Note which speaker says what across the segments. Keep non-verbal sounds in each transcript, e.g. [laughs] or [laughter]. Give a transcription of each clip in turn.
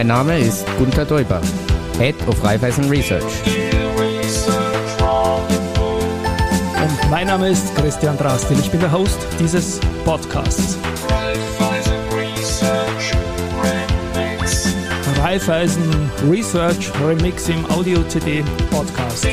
Speaker 1: Mein Name ist Gunther Däuber, Head of Raiffeisen Research.
Speaker 2: Und mein Name ist Christian Drastil. Ich bin der Host dieses Podcasts. Raiffeisen Research Remix im Audio-CD Podcast.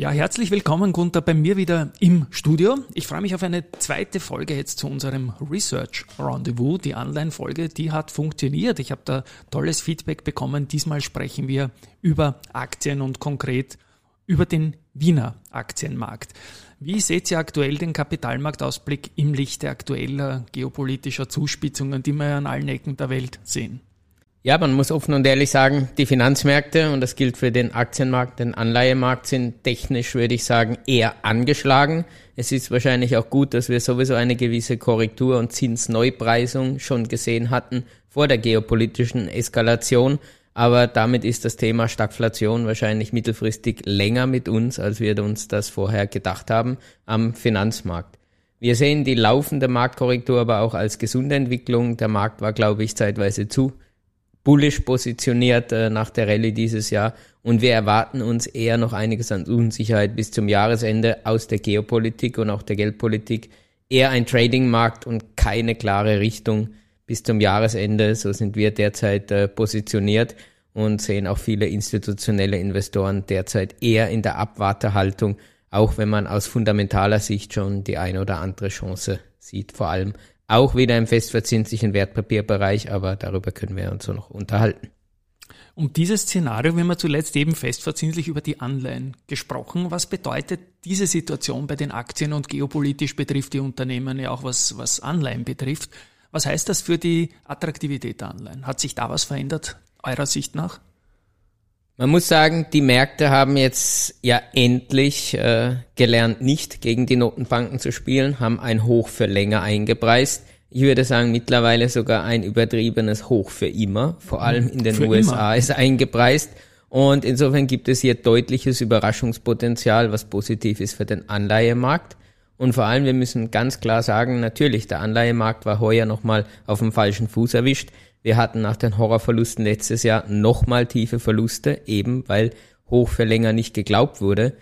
Speaker 2: Ja, herzlich willkommen, Gunther, bei mir wieder im Studio. Ich freue mich auf eine zweite Folge jetzt zu unserem Research Rendezvous. Die Online-Folge, die hat funktioniert. Ich habe da tolles Feedback bekommen. Diesmal sprechen wir über Aktien und konkret über den Wiener Aktienmarkt. Wie seht ihr aktuell den Kapitalmarktausblick im Lichte aktueller geopolitischer Zuspitzungen, die wir an allen Ecken der Welt sehen?
Speaker 1: Ja, man muss offen und ehrlich sagen, die Finanzmärkte, und das gilt für den Aktienmarkt, den Anleihemarkt, sind technisch, würde ich sagen, eher angeschlagen. Es ist wahrscheinlich auch gut, dass wir sowieso eine gewisse Korrektur und Zinsneupreisung schon gesehen hatten vor der geopolitischen Eskalation. Aber damit ist das Thema Stagflation wahrscheinlich mittelfristig länger mit uns, als wir uns das vorher gedacht haben am Finanzmarkt. Wir sehen die laufende Marktkorrektur aber auch als gesunde Entwicklung. Der Markt war, glaube ich, zeitweise zu bullish positioniert äh, nach der Rallye dieses Jahr und wir erwarten uns eher noch einiges an Unsicherheit bis zum Jahresende aus der Geopolitik und auch der Geldpolitik. Eher ein Tradingmarkt und keine klare Richtung bis zum Jahresende. So sind wir derzeit äh, positioniert und sehen auch viele institutionelle Investoren derzeit eher in der Abwartehaltung, auch wenn man aus fundamentaler Sicht schon die eine oder andere Chance sieht, vor allem auch wieder im festverzinslichen Wertpapierbereich, aber darüber können wir uns noch unterhalten.
Speaker 2: Und dieses Szenario, wir haben zuletzt eben festverzinslich über die Anleihen gesprochen. Was bedeutet diese Situation bei den Aktien und geopolitisch betrifft die Unternehmen ja auch was, was Anleihen betrifft? Was heißt das für die Attraktivität der Anleihen? Hat sich da was verändert, eurer Sicht nach?
Speaker 1: Man muss sagen, die Märkte haben jetzt ja endlich äh, gelernt, nicht gegen die Notenbanken zu spielen, haben ein Hoch für länger eingepreist. Ich würde sagen, mittlerweile sogar ein übertriebenes Hoch für immer. Vor allem in den für USA immer. ist eingepreist. Und insofern gibt es hier deutliches Überraschungspotenzial, was positiv ist für den Anleihemarkt. Und vor allem, wir müssen ganz klar sagen, natürlich, der Anleihemarkt war heuer nochmal auf dem falschen Fuß erwischt. Wir hatten nach den Horrorverlusten letztes Jahr nochmal tiefe Verluste, eben weil hoch für länger nicht geglaubt wurde.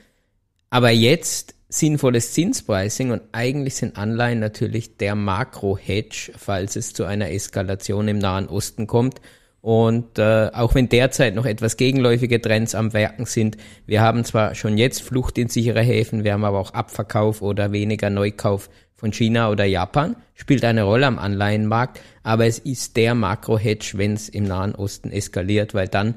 Speaker 1: Aber jetzt sinnvolles Zinspricing und eigentlich sind Anleihen natürlich der Makro-Hedge, falls es zu einer Eskalation im Nahen Osten kommt. Und äh, auch wenn derzeit noch etwas gegenläufige Trends am Werken sind, wir haben zwar schon jetzt Flucht in sichere Häfen, wir haben aber auch Abverkauf oder weniger Neukauf von China oder Japan, spielt eine Rolle am Anleihenmarkt, aber es ist der Makro-Hedge, wenn es im Nahen Osten eskaliert, weil dann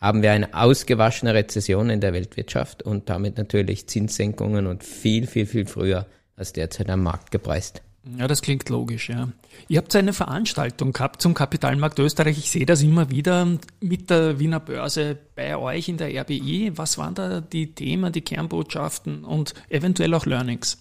Speaker 1: haben wir eine ausgewaschene Rezession in der Weltwirtschaft und damit natürlich Zinssenkungen und viel, viel, viel früher als derzeit am Markt gepreist.
Speaker 2: Ja, das klingt logisch, ja. Ihr habt eine Veranstaltung gehabt zum Kapitalmarkt Österreich. Ich sehe das immer wieder mit der Wiener Börse bei euch in der RBI. Was waren da die Themen, die Kernbotschaften und eventuell auch Learnings?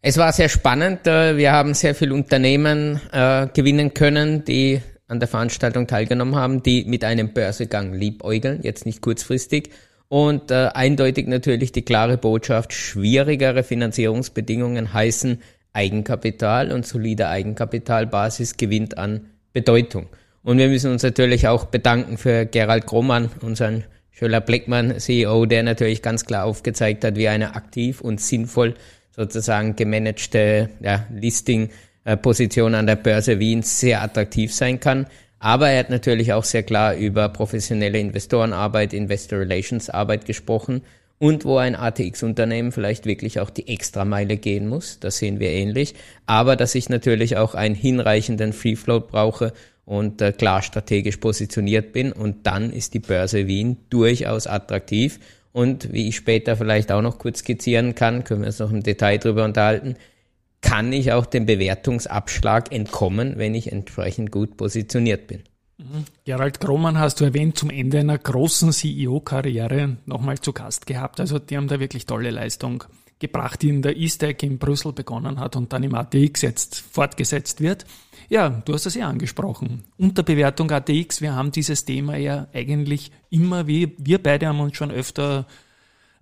Speaker 1: Es war sehr spannend. Äh, wir haben sehr viele Unternehmen äh, gewinnen können, die an der Veranstaltung teilgenommen haben, die mit einem Börsegang liebäugeln, jetzt nicht kurzfristig. Und äh, eindeutig natürlich die klare Botschaft, schwierigere Finanzierungsbedingungen heißen Eigenkapital und solide Eigenkapitalbasis gewinnt an Bedeutung. Und wir müssen uns natürlich auch bedanken für Gerald Grohmann, unseren Schöller Bleckmann CEO, der natürlich ganz klar aufgezeigt hat, wie eine aktiv und sinnvoll sozusagen gemanagte ja, Listing-Position an der Börse Wien sehr attraktiv sein kann. Aber er hat natürlich auch sehr klar über professionelle Investorenarbeit, Investor Relations Arbeit gesprochen und wo ein ATX-Unternehmen vielleicht wirklich auch die Extrameile gehen muss. Das sehen wir ähnlich. Aber dass ich natürlich auch einen hinreichenden Free Float brauche und äh, klar strategisch positioniert bin. Und dann ist die Börse Wien durchaus attraktiv. Und wie ich später vielleicht auch noch kurz skizzieren kann, können wir uns noch im Detail drüber unterhalten, kann ich auch dem Bewertungsabschlag entkommen, wenn ich entsprechend gut positioniert bin.
Speaker 2: Gerald Krohmann hast du erwähnt, zum Ende einer großen CEO-Karriere nochmal zu Gast gehabt. Also die haben da wirklich tolle Leistung gebracht, die in der E-Stack in Brüssel begonnen hat und dann im ATX jetzt fortgesetzt wird. Ja, du hast das ja angesprochen. Unterbewertung ATX, wir haben dieses Thema ja eigentlich immer, wie wir beide haben uns schon öfter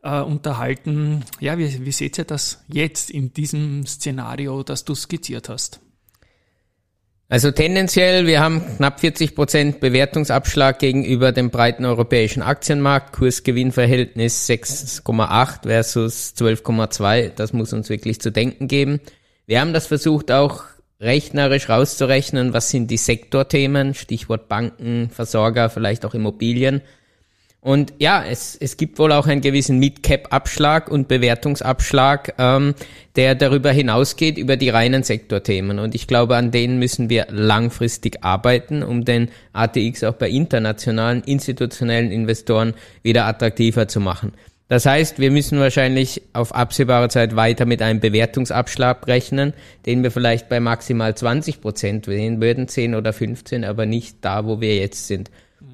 Speaker 2: äh, unterhalten. Ja, wie, wie seht ihr das jetzt in diesem Szenario, das du skizziert hast?
Speaker 1: Also tendenziell, wir haben knapp 40 Prozent Bewertungsabschlag gegenüber dem breiten europäischen Aktienmarkt. Kursgewinnverhältnis 6,8 versus 12,2. Das muss uns wirklich zu denken geben. Wir haben das versucht auch rechnerisch rauszurechnen, was sind die Sektorthemen, Stichwort Banken, Versorger, vielleicht auch Immobilien. Und ja, es, es gibt wohl auch einen gewissen Mid-Cap-Abschlag und Bewertungsabschlag, ähm, der darüber hinausgeht über die reinen Sektorthemen. Und ich glaube, an denen müssen wir langfristig arbeiten, um den ATX auch bei internationalen, institutionellen Investoren wieder attraktiver zu machen. Das heißt, wir müssen wahrscheinlich auf absehbare Zeit weiter mit einem Bewertungsabschlag rechnen, den wir vielleicht bei maximal 20 Prozent sehen würden, 10 oder 15, aber nicht da, wo wir jetzt sind.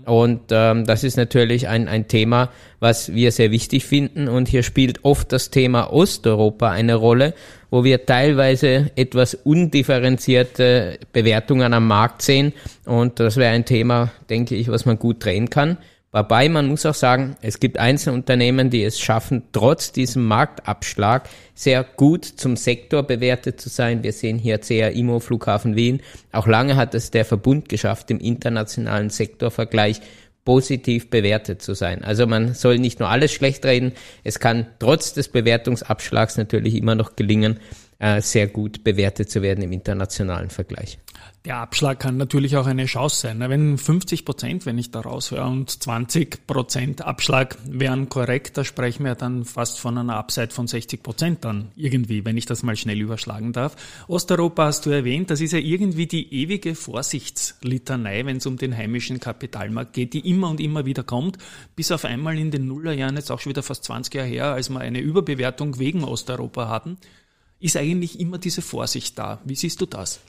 Speaker 1: Und ähm, das ist natürlich ein, ein Thema, was wir sehr wichtig finden. Und hier spielt oft das Thema Osteuropa eine Rolle, wo wir teilweise etwas undifferenzierte Bewertungen am Markt sehen. Und das wäre ein Thema, denke ich, was man gut drehen kann. Wobei man muss auch sagen, es gibt einzelne Unternehmen, die es schaffen, trotz diesem Marktabschlag sehr gut zum Sektor bewertet zu sein. Wir sehen hier CR Imo Flughafen Wien. Auch lange hat es der Verbund geschafft, im internationalen Sektorvergleich positiv bewertet zu sein. Also man soll nicht nur alles schlecht reden. Es kann trotz des Bewertungsabschlags natürlich immer noch gelingen, äh, sehr gut bewertet zu werden im internationalen Vergleich.
Speaker 2: Der Abschlag kann natürlich auch eine Chance sein. Wenn 50 Prozent, wenn ich da raushöre, und 20 Prozent Abschlag wären korrekt, da sprechen wir dann fast von einer Upside von 60 Prozent dann irgendwie, wenn ich das mal schnell überschlagen darf. Osteuropa hast du erwähnt, das ist ja irgendwie die ewige Vorsichtslitanei, wenn es um den heimischen Kapitalmarkt geht, die immer und immer wieder kommt, bis auf einmal in den Nullerjahren, jetzt auch schon wieder fast 20 Jahre her, als wir eine Überbewertung wegen Osteuropa hatten, ist eigentlich immer diese Vorsicht da. Wie siehst du das?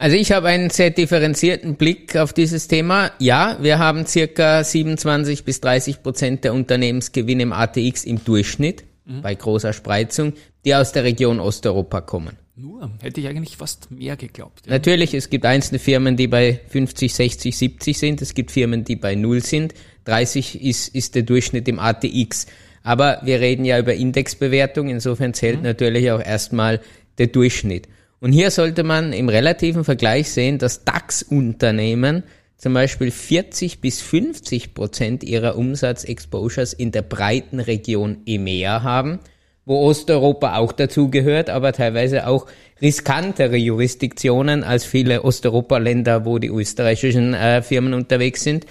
Speaker 1: Also ich habe einen sehr differenzierten Blick auf dieses Thema. Ja, wir haben circa 27 bis 30 Prozent der Unternehmensgewinne im ATX im Durchschnitt mhm. bei großer Spreizung, die aus der Region Osteuropa kommen.
Speaker 2: Nur, hätte ich eigentlich fast mehr geglaubt.
Speaker 1: Ja. Natürlich, es gibt einzelne Firmen, die bei 50, 60, 70 sind. Es gibt Firmen, die bei 0 sind. 30 ist, ist der Durchschnitt im ATX. Aber wir reden ja über Indexbewertung. Insofern zählt mhm. natürlich auch erstmal der Durchschnitt. Und hier sollte man im relativen Vergleich sehen, dass DAX-Unternehmen zum Beispiel 40 bis 50 Prozent ihrer Umsatzexposures in der breiten Region EMEA haben, wo Osteuropa auch dazugehört, aber teilweise auch riskantere Jurisdiktionen als viele Osteuropa-Länder, wo die österreichischen äh, Firmen unterwegs sind.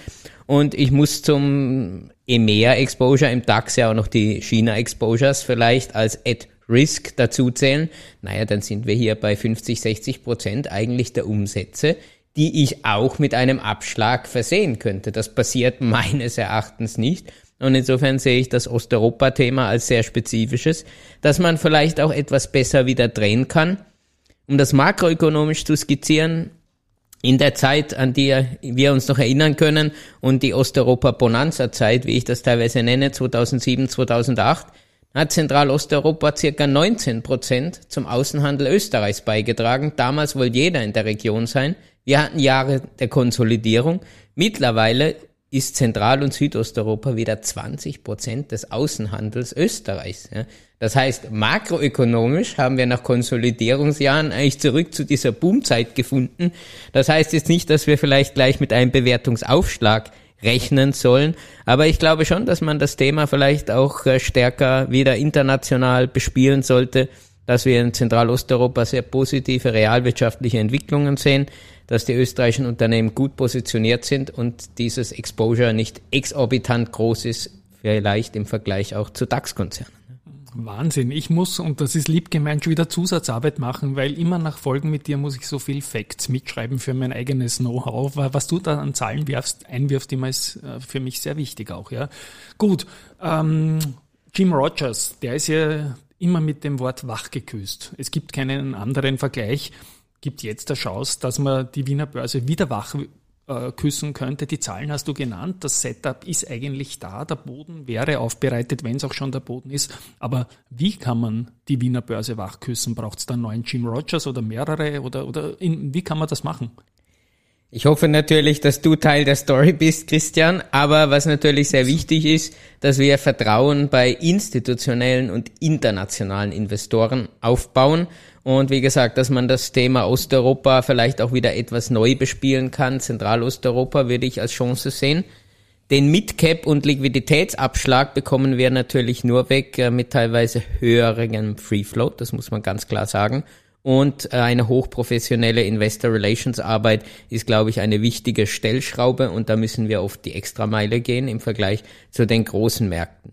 Speaker 1: Und ich muss zum EMEA-Exposure im DAX ja auch noch die China-Exposures vielleicht als Ad Risk dazu zählen, naja, dann sind wir hier bei 50, 60 Prozent eigentlich der Umsätze, die ich auch mit einem Abschlag versehen könnte. Das passiert [laughs] meines Erachtens nicht. Und insofern sehe ich das Osteuropa-Thema als sehr spezifisches, dass man vielleicht auch etwas besser wieder drehen kann. Um das makroökonomisch zu skizzieren, in der Zeit, an die wir uns noch erinnern können und die Osteuropa-Bonanza-Zeit, wie ich das teilweise nenne, 2007, 2008, hat Zentralosteuropa circa 19 Prozent zum Außenhandel Österreichs beigetragen. Damals wollte jeder in der Region sein. Wir hatten Jahre der Konsolidierung. Mittlerweile ist Zentral- und Südosteuropa wieder 20 Prozent des Außenhandels Österreichs. Das heißt, makroökonomisch haben wir nach Konsolidierungsjahren eigentlich zurück zu dieser Boomzeit gefunden. Das heißt jetzt nicht, dass wir vielleicht gleich mit einem Bewertungsaufschlag rechnen sollen. Aber ich glaube schon, dass man das Thema vielleicht auch äh, stärker wieder international bespielen sollte, dass wir in Zentralosteuropa sehr positive realwirtschaftliche Entwicklungen sehen, dass die österreichischen Unternehmen gut positioniert sind und dieses Exposure nicht exorbitant groß ist, vielleicht im Vergleich auch zu DAX-Konzernen.
Speaker 2: Wahnsinn. Ich muss, und das ist lieb gemeint, schon wieder Zusatzarbeit machen, weil immer nach Folgen mit dir muss ich so viel Facts mitschreiben für mein eigenes Know-how. Was du da an Zahlen wirfst, einwirfst, immer ist äh, für mich sehr wichtig auch, ja. Gut, ähm, Jim Rogers, der ist ja immer mit dem Wort wach geküsst. Es gibt keinen anderen Vergleich. Gibt jetzt der Chance, dass man die Wiener Börse wieder wach äh, küssen könnte. Die Zahlen hast du genannt. Das Setup ist eigentlich da. Der Boden wäre aufbereitet, wenn es auch schon der Boden ist. Aber wie kann man die Wiener Börse wachküssen? Braucht es da einen neuen Jim Rogers oder mehrere? Oder, oder in, wie kann man das machen?
Speaker 1: Ich hoffe natürlich, dass du Teil der Story bist, Christian. Aber was natürlich sehr wichtig ist, dass wir Vertrauen bei institutionellen und internationalen Investoren aufbauen Und wie gesagt, dass man das Thema Osteuropa vielleicht auch wieder etwas neu bespielen kann. Zentralosteuropa würde ich als Chance sehen. Den Midcap und Liquiditätsabschlag bekommen wir natürlich nur weg äh, mit teilweise höherem Free Float, das muss man ganz klar sagen. Und äh, eine hochprofessionelle Investor Relations Arbeit ist, glaube ich, eine wichtige Stellschraube und da müssen wir oft die Extrameile gehen im Vergleich zu den großen Märkten.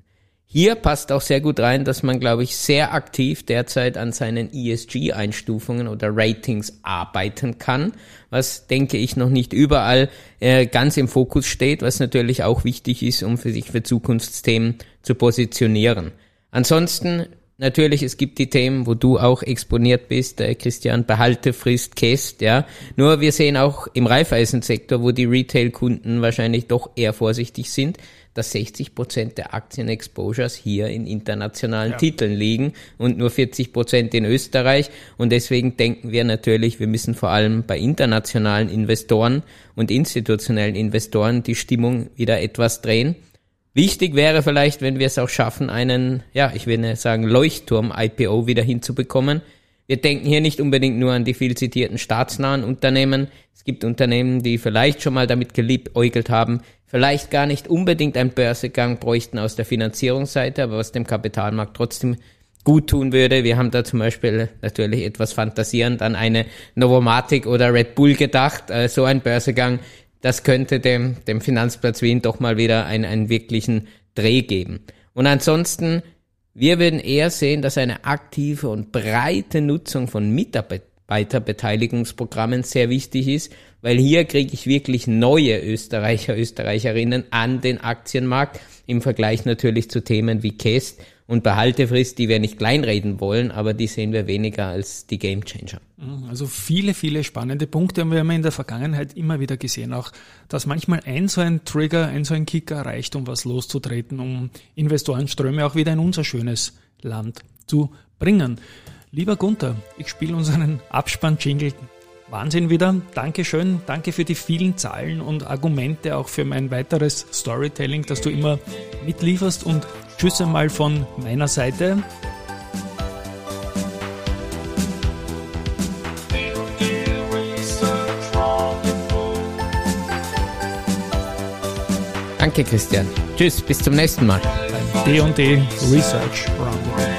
Speaker 1: Hier passt auch sehr gut rein, dass man, glaube ich, sehr aktiv derzeit an seinen ESG-Einstufungen oder Ratings arbeiten kann, was, denke ich, noch nicht überall äh, ganz im Fokus steht, was natürlich auch wichtig ist, um für sich für Zukunftsthemen zu positionieren. Ansonsten Natürlich, es gibt die Themen, wo du auch exponiert bist, äh, Christian, Behaltefrist, Käst, ja. Nur wir sehen auch im Reifeisensektor, wo die Retail-Kunden wahrscheinlich doch eher vorsichtig sind, dass 60 Prozent der Aktien-Exposures hier in internationalen ja. Titeln liegen und nur 40 Prozent in Österreich. Und deswegen denken wir natürlich, wir müssen vor allem bei internationalen Investoren und institutionellen Investoren die Stimmung wieder etwas drehen. Wichtig wäre vielleicht, wenn wir es auch schaffen, einen, ja, ich will sagen, Leuchtturm-IPO wieder hinzubekommen. Wir denken hier nicht unbedingt nur an die viel zitierten staatsnahen Unternehmen. Es gibt Unternehmen, die vielleicht schon mal damit geliebäugelt haben, vielleicht gar nicht unbedingt einen Börsegang bräuchten aus der Finanzierungsseite, aber was dem Kapitalmarkt trotzdem gut tun würde. Wir haben da zum Beispiel natürlich etwas fantasierend an eine Novomatic oder Red Bull gedacht. Äh, so ein Börsegang, das könnte dem, dem Finanzplatz Wien doch mal wieder einen, einen wirklichen Dreh geben. Und ansonsten, wir würden eher sehen, dass eine aktive und breite Nutzung von Mitarbeiterbeteiligungsprogrammen sehr wichtig ist, weil hier kriege ich wirklich neue Österreicher, Österreicherinnen an den Aktienmarkt im Vergleich natürlich zu Themen wie Käst und Behaltefrist, die wir nicht kleinreden wollen, aber die sehen wir weniger als die Gamechanger.
Speaker 2: Mhm, also viele, viele spannende Punkte und wir haben in der Vergangenheit immer wieder gesehen, auch dass manchmal ein so ein Trigger, ein so ein Kicker reicht, um was loszutreten, um Investorenströme auch wieder in unser schönes Land zu bringen. Lieber Gunther, ich spiele unseren Abspann-Jingle Wahnsinn wieder. Dankeschön. Danke für die vielen Zahlen und Argumente, auch für mein weiteres Storytelling, das du immer mitlieferst. Und Tschüss einmal von meiner Seite.
Speaker 1: Danke, Christian. Tschüss, bis zum nächsten Mal.
Speaker 2: D&D Research Roundup.